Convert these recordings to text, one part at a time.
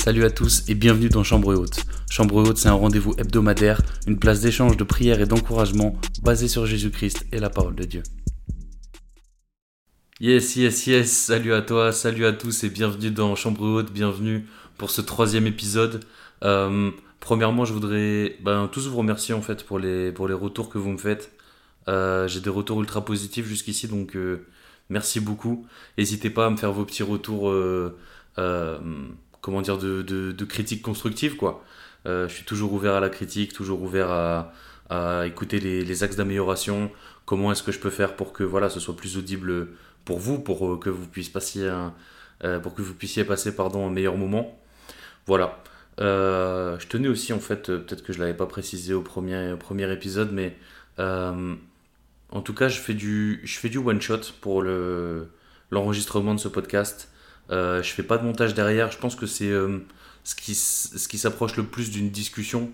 Salut à tous et bienvenue dans Chambre Haute. Chambre Haute, c'est un rendez-vous hebdomadaire, une place d'échange, de prière et d'encouragement basé sur Jésus-Christ et la parole de Dieu. Yes, yes, yes, salut à toi, salut à tous et bienvenue dans Chambre Haute, bienvenue pour ce troisième épisode. Euh, premièrement, je voudrais ben, tous vous remercier en fait pour les, pour les retours que vous me faites. Euh, j'ai des retours ultra positifs jusqu'ici, donc euh, merci beaucoup. N'hésitez pas à me faire vos petits retours comment dire, de, critique constructive, quoi. Euh, je suis toujours ouvert à la critique, toujours ouvert à, écouter les, axes d'amélioration. Comment est-ce que je peux faire pour que voilà, ce soit plus audible pour vous, pour euh, que vous puissiez passer un, euh, pour que vous puissiez passer pardon, un meilleur moment. Voilà. je tenais aussi, en fait, peut-être que je ne l'avais pas précisé au premier, épisode, mais en tout cas, je fais du, one-shot pour le, l'enregistrement de ce podcast. Euh, je fais pas de montage derrière. Je pense que c'est euh, ce qui, ce qui s'approche le plus d'une discussion,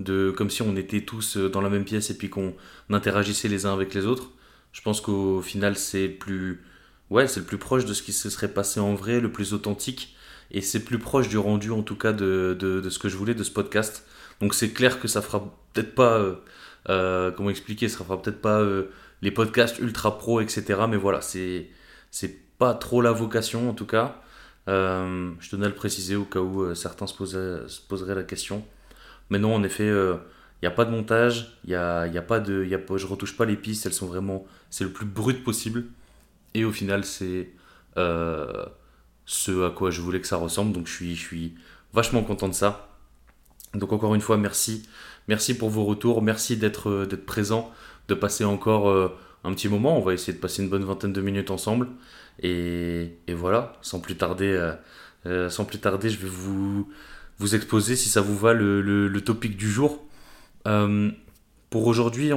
de, comme si on était tous euh, dans la même pièce et puis qu'on interagissait les uns avec les autres. Je pense qu'au final, c'est plus, ouais, c'est le plus proche de ce qui se serait passé en vrai, le plus authentique. Et c'est plus proche du rendu, en tout cas, de, de, ce que je voulais de ce podcast. Donc c'est clair que ça fera peut-être pas, comment expliquer, ça fera peut-être pas les podcasts ultra pro, etc. Mais voilà, c'est, c'est pas trop la vocation en tout cas. Euh, je tenais à le préciser au cas où euh, certains se, se, poseraient la question. Mais non, en effet, il euh, n'y a pas de montage, y a, a pas de, je retouche pas les pistes, elles sont vraiment, c'est le plus brut possible. Et au final, c'est ce à quoi je voulais que ça ressemble. Donc je suis, vachement content de ça. Donc encore une fois, merci. Merci pour vos retours, merci d'être présent, de passer encore un petit moment. On va essayer de passer une bonne vingtaine de minutes ensemble. Et, voilà, sans plus tarder, euh, euh, sans plus tarder, je vais vous, vous exposer, si ça vous va, le, le, topic du jour. Euh, pour aujourd'hui,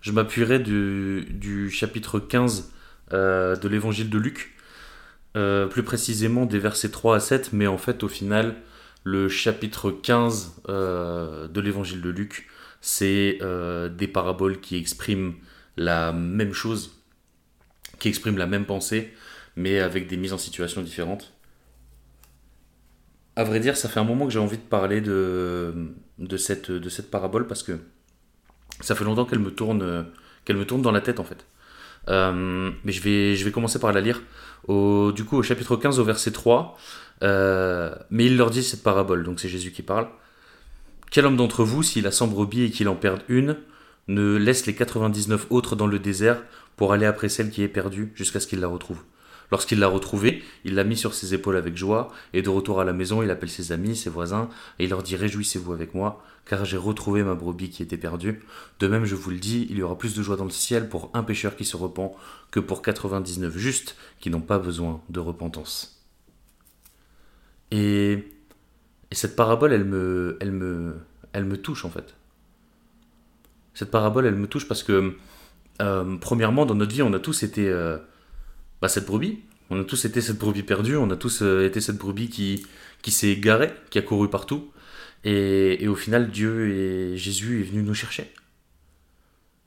je m'appuierai du, du, chapitre 15 de l'évangile de Luc, plus précisément des versets 3 à 7, mais en fait, au final, le chapitre 15 de l'évangile de Luc, c'est des paraboles qui expriment la même chose, qui expriment la même pensée, mais avec des mises en situation différentes. À vrai dire, ça fait un moment que j'ai envie de parler de, de, cette, de cette parabole parce que ça fait longtemps qu'elle me tourne, qu'elle me tourne dans la tête en fait. Euh, mais je vais, je vais commencer par la lire. Au, du coup, au chapitre 15, au verset 3. Euh, mais il leur dit cette parabole, donc c'est Jésus qui parle. Quel homme d'entre vous, s'il a 100 brebis et qu'il en perde une, ne laisse les 99 autres dans le désert pour aller après celle qui est perdue jusqu'à ce qu'il la retrouve. Lorsqu'il l'a retrouvée, il l'a mis sur ses épaules avec joie, et de retour à la maison, il appelle ses amis, ses voisins, et il leur dit Réjouissez-vous avec moi, car j'ai retrouvé ma brebis qui était perdue. De même, je vous le dis, il y aura plus de joie dans le ciel pour un pécheur qui se repent que pour 99 justes qui n'ont pas besoin de repentance. Et, et cette parabole, elle me, elle, me, elle me touche en fait. Cette parabole, elle me touche parce que, euh, premièrement, dans notre vie, on a tous été euh, bah, cette brebis. On a tous été cette brebis perdue, on a tous euh, été cette brebis qui, qui s'est égarée, qui a couru partout. Et, au final, Dieu et Jésus est venu nous chercher.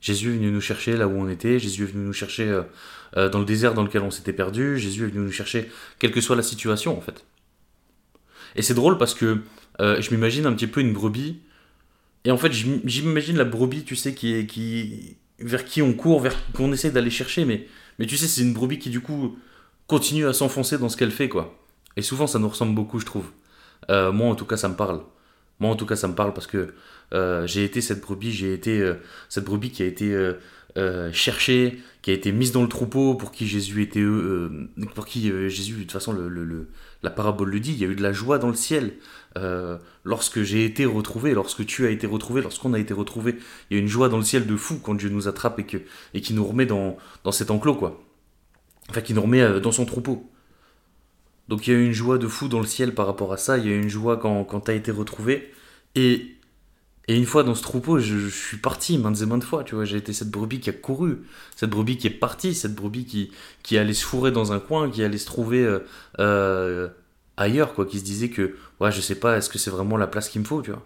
Jésus est venu nous chercher là où on était, Jésus est venu nous chercher dans le désert dans lequel on s'était perdu, Jésus est venu nous chercher quelle que soit la situation en fait. Et c'est drôle parce que je m'imagine un petit peu une brebis et en fait, j'imagine la brebis, tu sais, qui vers qui on court, vers qu'on essaie d'aller chercher, mais, mais tu sais, c'est une brebis qui du coup continue à s'enfoncer dans ce qu'elle fait, quoi. Et souvent, ça nous ressemble beaucoup, je trouve. Euh, moi, en tout cas, ça me parle. Moi, en tout cas, ça me parle parce que euh, j'ai été cette brebis, j'ai été euh, cette brebis qui a été cherchée, qui a été mise dans le troupeau, pour qui Jésus était, pour qui Jésus, de toute façon, la parabole le dit, il y a eu de la joie dans le ciel. Euh, lorsque j'ai été retrouvé, lorsque tu as été retrouvé, lorsqu'on a été retrouvé, il y a une joie dans le ciel de fou quand Dieu nous attrape et, que, et qui nous remet dans, dans cet enclos, quoi. Enfin, qui nous remet euh, dans son troupeau. Donc il y a une joie de fou dans le ciel par rapport à ça, il y a une joie quand, quand tu as été retrouvé. Et, et une fois dans ce troupeau, je, suis parti maintes et maintes fois, tu vois, j'ai été cette brebis qui a couru, cette brebis qui est partie, cette brebis qui, qui allait se fourrer dans un coin, qui allait se trouver euh, ailleurs, quoi, qui se disait que, ouais, je sais pas, est-ce que c'est vraiment la place qu'il me faut, tu vois.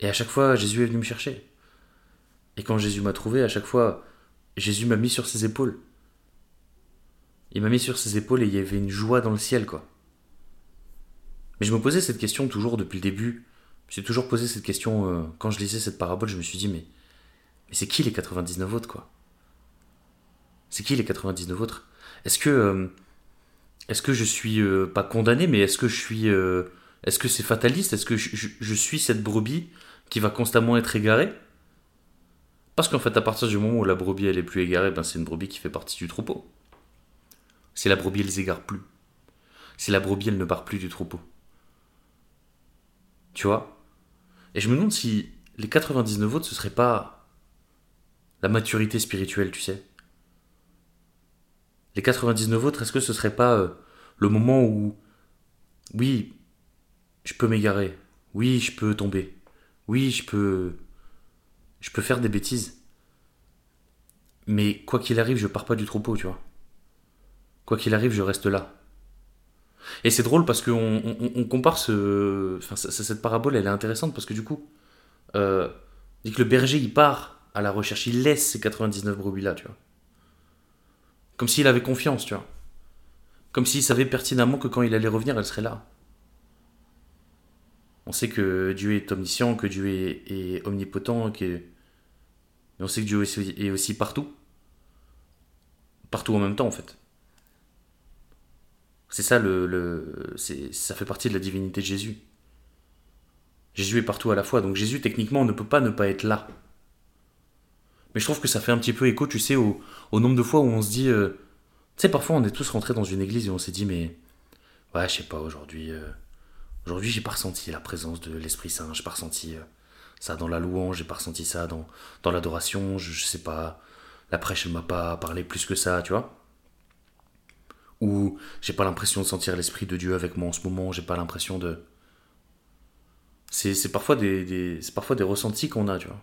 Et à chaque fois, Jésus est venu me chercher. Et quand Jésus m'a trouvé, à chaque fois, Jésus m'a mis sur ses épaules. Il m'a mis sur ses épaules et il y avait une joie dans le ciel, quoi. Mais je me posais cette question toujours depuis le début. Je me suis toujours posé cette question euh, quand je lisais cette parabole. Je me suis dit, mais, mais c'est qui les 99 autres, quoi? C'est qui les 99 autres? Est-ce que, euh, est-ce que je suis euh, pas condamné, mais est-ce que je suis. est-ce que c'est fataliste? Est-ce que je, suis cette brebis qui va constamment être égarée? Parce qu'en fait, à partir du moment où la brebis elle est plus égarée, ben c'est une brebis qui fait partie du troupeau. Si la brebis elle s'égare plus, si la brebis elle ne part plus du troupeau, tu vois? Et je me demande si les 99 autres, ce serait pas la maturité spirituelle, tu sais? Les 99 autres, est-ce que ce serait pas euh, le moment où, oui, je peux m'égarer, oui, je peux tomber, oui, je peux, je faire des bêtises, mais quoi qu'il arrive, je pars pas du troupeau, tu vois. Quoi qu'il arrive, je reste là. Et c'est drôle parce qu'on on, compare cette parabole, elle est intéressante parce que du coup, euh, dit que le berger, il part à la recherche, il laisse ces 99 brebis-là, tu vois. Comme s'il avait confiance, tu vois. Comme s'il savait pertinemment que quand il allait revenir, elle serait là. On sait que Dieu est omniscient, que Dieu est, omnipotent, que... on sait que Dieu est aussi partout. Partout en même temps, en fait. C'est ça le, le ça fait partie de la divinité de Jésus. Jésus est partout à la fois, donc Jésus techniquement ne peut pas ne pas être là. Mais je trouve que ça fait un petit peu écho, tu sais, au, nombre de fois où on se dit, euh, tu sais, parfois on est tous rentrés dans une église et on s'est dit, mais ouais, je sais pas, aujourd'hui, euh, aujourd'hui j'ai pas ressenti la présence de l'Esprit Saint, j'ai pas ressenti euh, ça dans la louange, j'ai pas ressenti ça dans, dans l'adoration, je, sais pas, la prêche elle m'a pas parlé plus que ça, tu vois ou j'ai pas l'impression de sentir l'esprit de Dieu avec moi en ce moment, j'ai pas l'impression de. C'est parfois des parfois des ressentis qu'on a, tu vois.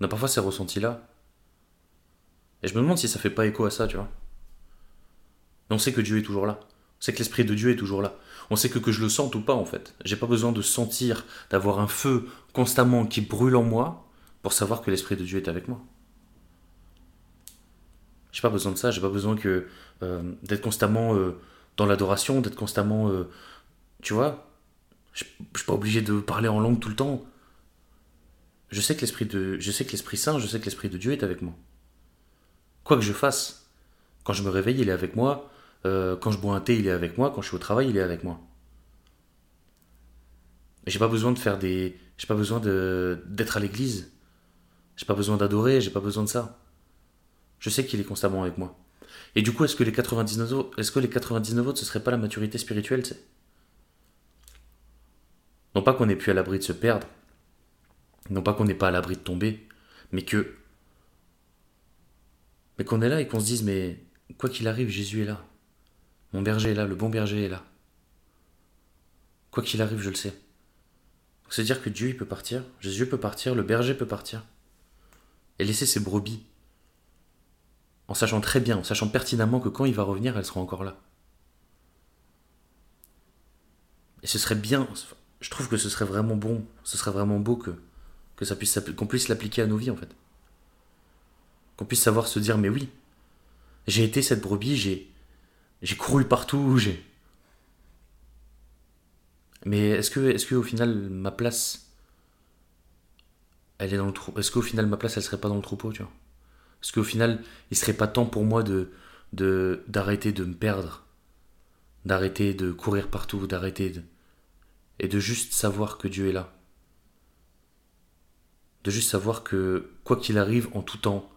On a parfois ces ressentis-là. Et je me demande si ça fait pas écho à ça, tu vois. Mais on sait que Dieu est toujours là. On sait que l'esprit de Dieu est toujours là. On sait que je le sente ou pas, en fait. J'ai pas besoin de sentir, d'avoir un feu constamment qui brûle en moi pour savoir que l'esprit de Dieu est avec moi. J'ai pas besoin de ça, j'ai pas besoin que euh, d'être constamment euh, dans l'adoration, d'être constamment. Euh, tu vois Je suis pas obligé de parler en langue tout le temps. Je sais que l'esprit de, je sais que l'esprit saint, je sais que l'esprit de Dieu est avec moi. Quoi que je fasse, quand je me réveille, il est avec moi. quand je bois un thé, il est avec moi. Quand je suis au travail, il est avec moi. J'ai pas besoin de faire des, j'ai pas besoin d'être à l'église. J'ai pas besoin d'adorer. J'ai pas besoin de ça. Je sais qu'il est constamment avec moi. Et du coup, est-ce que les 99 autres, est-ce que les 99 autres, ce serait pas la maturité spirituelle, Non pas qu'on n'est plus à l'abri de se perdre, non pas qu'on n'est pas à l'abri de tomber, mais que mais qu'on est là et qu'on se dise mais quoi qu'il arrive, Jésus est là. Mon berger est là, le bon berger est là. Quoi qu'il arrive, je le sais. C'est dire que Dieu il peut partir, Jésus peut partir, le berger peut partir et laisser ses brebis en sachant très bien, en sachant pertinemment que quand il va revenir, elle sera encore là. Et ce serait bien, je trouve que ce serait vraiment bon, ce serait vraiment beau que, qu'on puisse l'appliquer à nos vies en fait. Qu'on puisse savoir se dire mais oui, j'ai été cette brebis, j'ai j'ai couru partout, j'ai Mais est-ce que est-ce que au final ma place elle est dans le trou Est-ce qu'au final ma place elle serait pas dans le troupeau, tu vois? Parce qu'au final, il serait pas temps pour moi de d'arrêter de, me perdre, d'arrêter de courir partout, d'arrêter de et de juste savoir que Dieu est là? De juste savoir que quoi qu'il arrive en tout temps,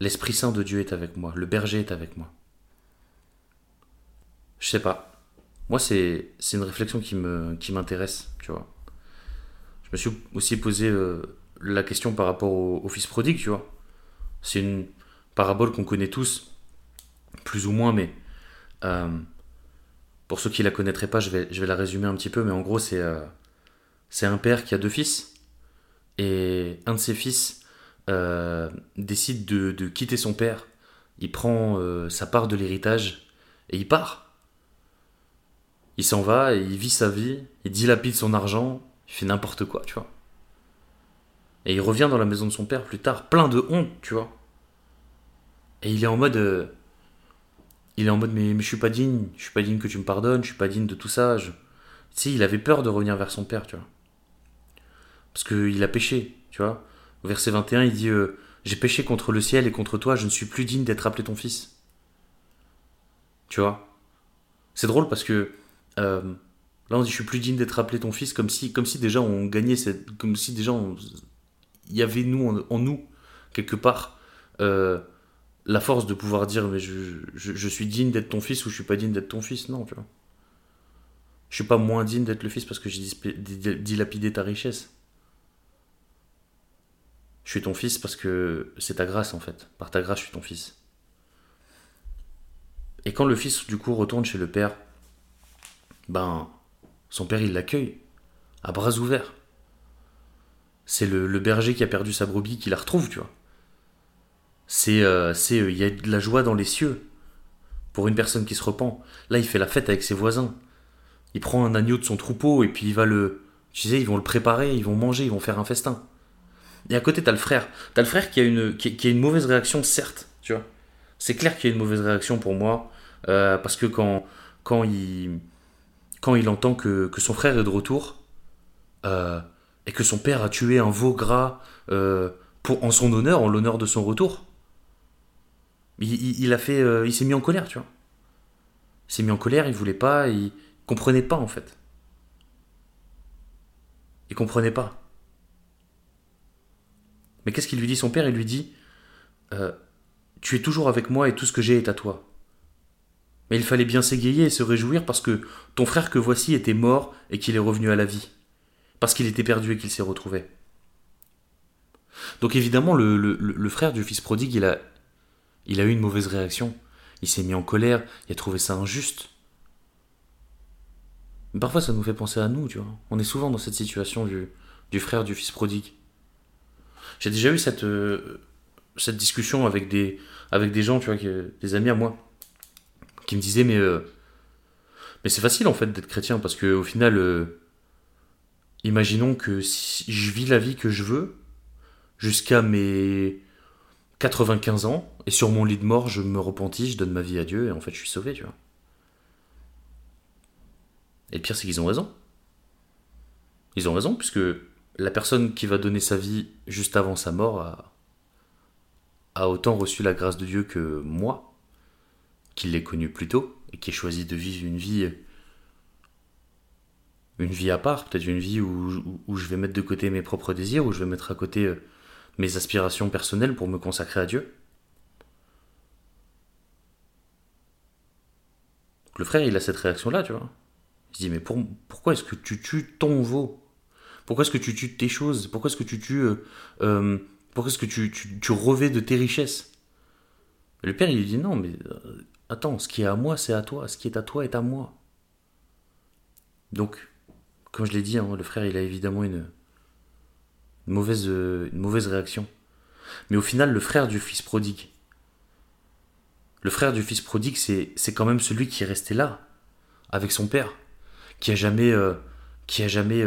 l'Esprit Saint de Dieu est avec moi, le berger est avec moi. Je sais pas. Moi, c'est une réflexion qui me qui m'intéresse, tu vois. Je me suis aussi posé euh, la question par rapport au fils prodigue, tu vois. C'est une parabole qu'on connaît tous, plus ou moins, mais euh, pour ceux qui la connaîtraient pas, je vais, je vais la résumer un petit peu, mais en gros, c'est euh, c'est un père qui a deux fils, et un de ses fils euh, décide de, quitter son père, il prend sa part de l'héritage, et il part. Il s'en va, et il vit sa vie, il dilapide son argent, il fait n'importe quoi, tu vois. Et il revient dans la maison de son père plus tard, plein de honte, tu vois. Et il est en mode. Euh, il est en mode, mais, mais je suis pas digne, je suis pas digne que tu me pardonnes, je suis pas digne de tout ça. Tu sais, il avait peur de revenir vers son père, tu vois. Parce qu'il a péché, tu vois. Au verset 21, il dit euh, J'ai péché contre le ciel et contre toi, je ne suis plus digne d'être appelé ton fils. Tu vois C'est drôle parce que euh, là, on dit Je suis plus digne d'être appelé ton fils, comme si, comme si déjà on gagnait cette. Comme si déjà il y avait nous en, nous, quelque part, euh, la force de pouvoir dire Mais je, suis digne d'être ton fils ou je suis pas digne d'être ton fils. Non, tu vois. Je suis pas moins digne d'être le fils parce que j'ai dilapidé ta richesse. Je suis ton fils parce que c'est ta grâce en fait. Par ta grâce, je suis ton fils. Et quand le fils du coup retourne chez le père, ben son père il l'accueille à bras ouverts. C'est le, berger qui a perdu sa brebis qui la retrouve, tu vois. C'est euh, c'est euh, il y a de la joie dans les cieux pour une personne qui se repent. Là, il fait la fête avec ses voisins il prend un agneau de son troupeau et puis il va le. Tu sais, ils vont le préparer, ils vont manger, ils vont faire un festin. Et à côté, t'as le frère. T'as le frère qui a, une, mauvaise réaction, certes, tu vois. C'est clair qu'il y a une mauvaise réaction pour moi, euh, parce que quand, il, entend que, son frère est de retour, euh, et que son père a tué un veau gras euh, en son honneur, en l'honneur de son retour, il, a fait, il s'est mis en colère, tu vois. Il s'est mis en colère, il voulait pas, il, comprenait pas en fait. Il comprenait pas. Mais qu'est-ce qu'il lui dit? Son père Il lui dit euh, Tu es toujours avec moi et tout ce que j'ai est à toi. Mais il fallait bien s'égayer et se réjouir parce que ton frère que voici était mort et qu'il est revenu à la vie. Parce qu'il était perdu et qu'il s'est retrouvé. Donc évidemment, le, frère du fils prodigue, il a, eu une mauvaise réaction. Il s'est mis en colère, il a trouvé ça injuste. Mais parfois, ça nous fait penser à nous, tu vois. On est souvent dans cette situation du frère du fils prodigue. J'ai déjà eu cette, euh, cette discussion avec des, avec des gens, tu vois, des amis à moi, qui me disaient, mais, euh, mais c'est facile en fait d'être chrétien, parce que au final, euh, imaginons que si je vis la vie que je veux, jusqu'à mes 95 ans, et sur mon lit de mort, je me repentis, je donne ma vie à Dieu, et en fait, je suis sauvé, tu vois. Et le pire, c'est qu'ils ont raison. Ils ont raison, puisque la personne qui va donner sa vie juste avant sa mort a, autant reçu la grâce de Dieu que moi, qui l'ai connu plus tôt, et qui ai choisi de vivre une vie une vie à part, peut-être une vie où, je vais mettre de côté mes propres désirs, où je vais mettre à côté euh, mes aspirations personnelles pour me consacrer à Dieu. Le frère, il a cette réaction-là, tu vois. Je dis, mais pourquoi est-ce que tu tues ton veau? Pourquoi est-ce que tu tues tes choses? Pourquoi est-ce que tu tues. Euh, euh, pourquoi est-ce que tu, revais de tes richesses? Le père, il lui dit, non, mais euh, attends, ce qui est à moi, c'est à toi. Ce qui est à toi est à moi. Donc, comme je l'ai dit, hein, le frère, il a évidemment une, mauvaise, une mauvaise réaction. Mais au final, le frère du fils prodigue, le frère du fils prodigue, c'est quand même celui qui est resté là, avec son père qui a jamais, qui a jamais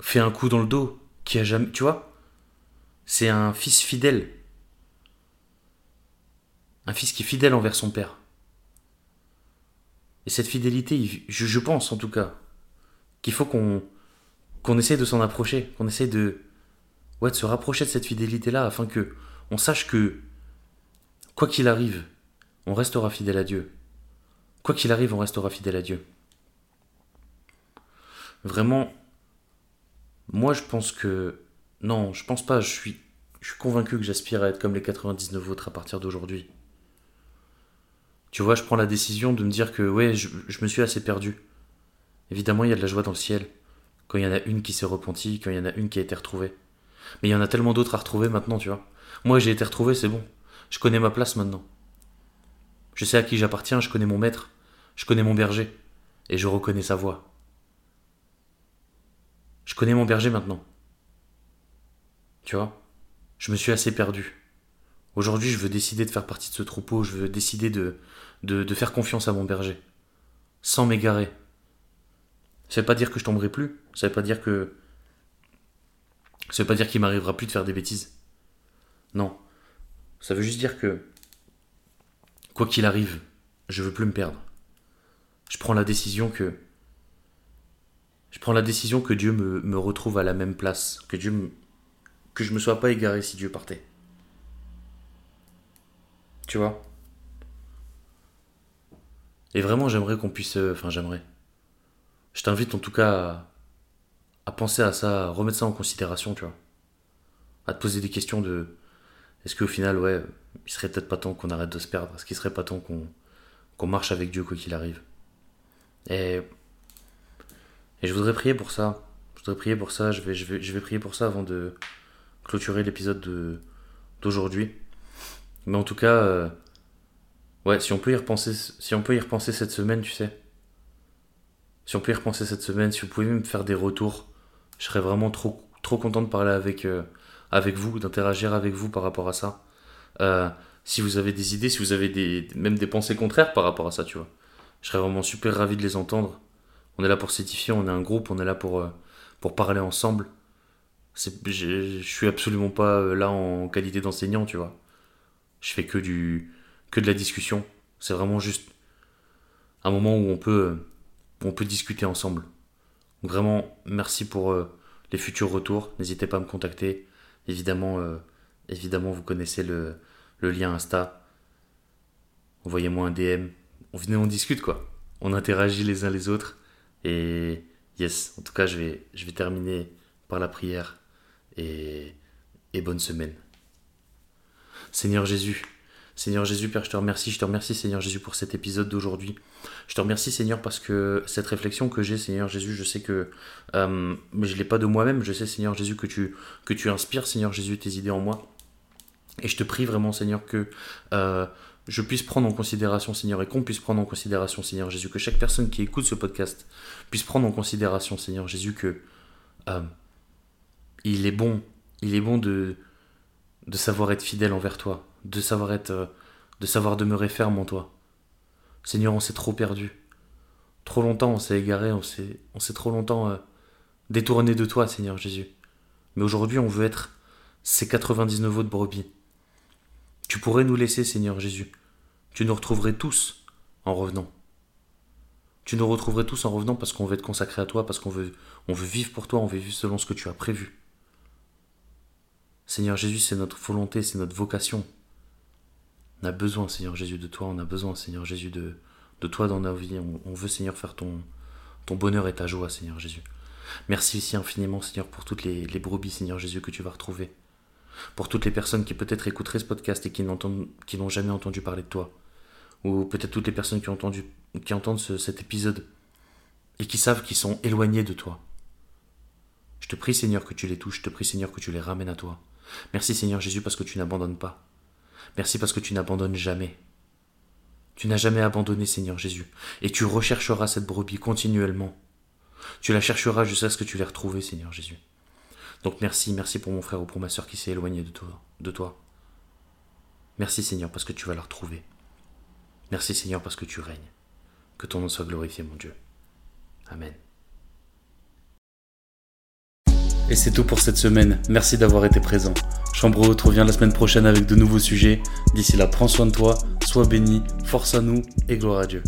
fait un coup dans le dos, qui a jamais, tu vois, c'est un fils fidèle, un fils qui est fidèle envers son père. Et cette fidélité, je, pense en tout cas, qu'il faut qu'on qu'on essaye de s'en approcher, qu'on essaye de ouais, de se rapprocher de cette fidélité là afin que on sache que quoi qu'il arrive, on restera fidèle à Dieu. Quoi qu'il arrive, on restera fidèle à Dieu. Vraiment, moi je pense que. Non, je pense pas, je suis, je suis convaincu que j'aspire à être comme les 99 autres à partir d'aujourd'hui. Tu vois, je prends la décision de me dire que, ouais, je, me suis assez perdu. Évidemment, il y a de la joie dans le ciel, quand il y en a une qui s'est repentie, quand il y en a une qui a été retrouvée. Mais il y en a tellement d'autres à retrouver maintenant, tu vois. Moi, j'ai été retrouvé, c'est bon. Je connais ma place maintenant. Je sais à qui j'appartiens, je connais mon maître, je connais mon berger, et je reconnais sa voix. Je connais mon berger maintenant. Tu vois? Je me suis assez perdu. Aujourd'hui, je veux décider de faire partie de ce troupeau, je veux décider de, de, faire confiance à mon berger. Sans m'égarer. Ça veut pas dire que je tomberai plus. Ça veut pas dire que. Ça veut pas dire qu'il m'arrivera plus de faire des bêtises. Non. Ça veut juste dire que. Quoi qu'il arrive, je veux plus me perdre. Je prends la décision que Je prends la décision que Dieu me, retrouve à la même place, que Dieu me, que je me sois pas égaré si Dieu partait. Tu vois? Et vraiment, j'aimerais qu'on puisse. euh, Enfin, j'aimerais. Je t'invite en tout cas à, penser à ça, à remettre ça en considération, tu vois. À te poser des questions de. Est-ce qu'au final, ouais, il serait peut-être pas temps qu'on arrête de se perdre? Est-ce qu'il serait pas temps qu'on qu'on marche avec Dieu quoi qu'il arrive? Et. Et je voudrais prier pour ça. Je voudrais prier pour ça. Je vais, je vais, je vais prier pour ça avant de clôturer l'épisode de- d'aujourd'hui. Mais en tout cas, euh, ouais, si on peut y repenser, si on peut y repenser cette semaine, tu sais. Si on peut y repenser cette semaine, si vous pouvez me faire des retours, je serais vraiment trop, trop content de parler avec, euh, avec vous, d'interagir avec vous par rapport à ça. Euh, si vous avez des idées, si vous avez des, même des pensées contraires par rapport à ça, tu vois. Je serais vraiment super ravi de les entendre. On est là pour s'édifier, on est un groupe, on est là pour, euh, pour parler ensemble. Je je suis absolument pas euh, là en qualité d'enseignant, tu vois. Je fais que du que de la discussion. C'est vraiment juste un moment où on peut euh, on peut discuter ensemble. Vraiment merci pour les futurs retours. N'hésitez pas à me contacter. Évidemment, évidemment vous connaissez le, le lien Insta. Envoyez-moi un DM. On on discute quoi. On interagit les uns les autres. Et yes, en tout cas je vais je vais terminer par la prière et, et bonne semaine. Seigneur Jésus, Seigneur Jésus, Père, je te remercie, je te remercie, Seigneur Jésus, pour cet épisode d'aujourd'hui. Je te remercie, Seigneur, parce que cette réflexion que j'ai, Seigneur Jésus, je sais que euh, je ne l'ai pas de moi-même, je sais, Seigneur Jésus, que tu, que tu inspires, Seigneur Jésus, tes idées en moi. Et je te prie vraiment, Seigneur, que euh, je puisse prendre en considération, Seigneur, et qu'on puisse prendre en considération, Seigneur Jésus, que chaque personne qui écoute ce podcast puisse prendre en considération, Seigneur Jésus, que euh, il est bon, il est bon de, de savoir être fidèle envers toi, de savoir être, euh, de savoir demeurer ferme en toi. Seigneur, on s'est trop perdu. Trop longtemps on s'est égaré, on s'est, on s'est trop longtemps euh, détourné de toi, Seigneur Jésus. Mais aujourd'hui, on veut être ces 99 autres brebis. Tu pourrais nous laisser, Seigneur Jésus. Tu nous retrouverais tous en revenant. Tu nous retrouverais tous en revenant parce qu'on veut être consacré à toi, parce qu'on veut, vivre pour toi, on veut vivre selon ce que tu as prévu. Seigneur Jésus, c'est notre volonté, c'est notre vocation. On a besoin, Seigneur Jésus, de toi, on a besoin, Seigneur Jésus, de, toi dans nos vies. On, veut, Seigneur, faire ton, bonheur et ta joie, Seigneur Jésus. Merci ici infiniment, Seigneur, pour toutes les brebis, Seigneur Jésus, que tu vas retrouver. Pour toutes les personnes qui peut-être écouteraient ce podcast et qui n'ont jamais entendu parler de toi. Ou peut-être toutes les personnes qui, ont entendu, qui entendent ce- cet épisode et qui savent qu'ils sont éloignés de toi. Je te prie, Seigneur, que tu les touches. Je te prie, Seigneur, que tu les ramènes à toi. Merci, Seigneur Jésus, parce que tu n'abandonnes pas. Merci parce que tu n'abandonnes jamais. Tu n'as jamais abandonné, Seigneur Jésus. Et tu rechercheras cette brebis continuellement. Tu la chercheras jusqu'à ce que tu l'aies retrouvée, Seigneur Jésus. Donc merci, merci pour mon frère ou pour ma soeur qui s'est éloignée de toi. Merci, Seigneur, parce que tu vas la retrouver. Merci, Seigneur, parce que tu règnes. Que ton nom soit glorifié, mon Dieu. Amen. Et c'est tout pour cette semaine. Merci d'avoir été présent. Chambre te revient la semaine prochaine avec de nouveaux sujets. D'ici là, prends soin de toi, sois béni, force à nous et gloire à Dieu.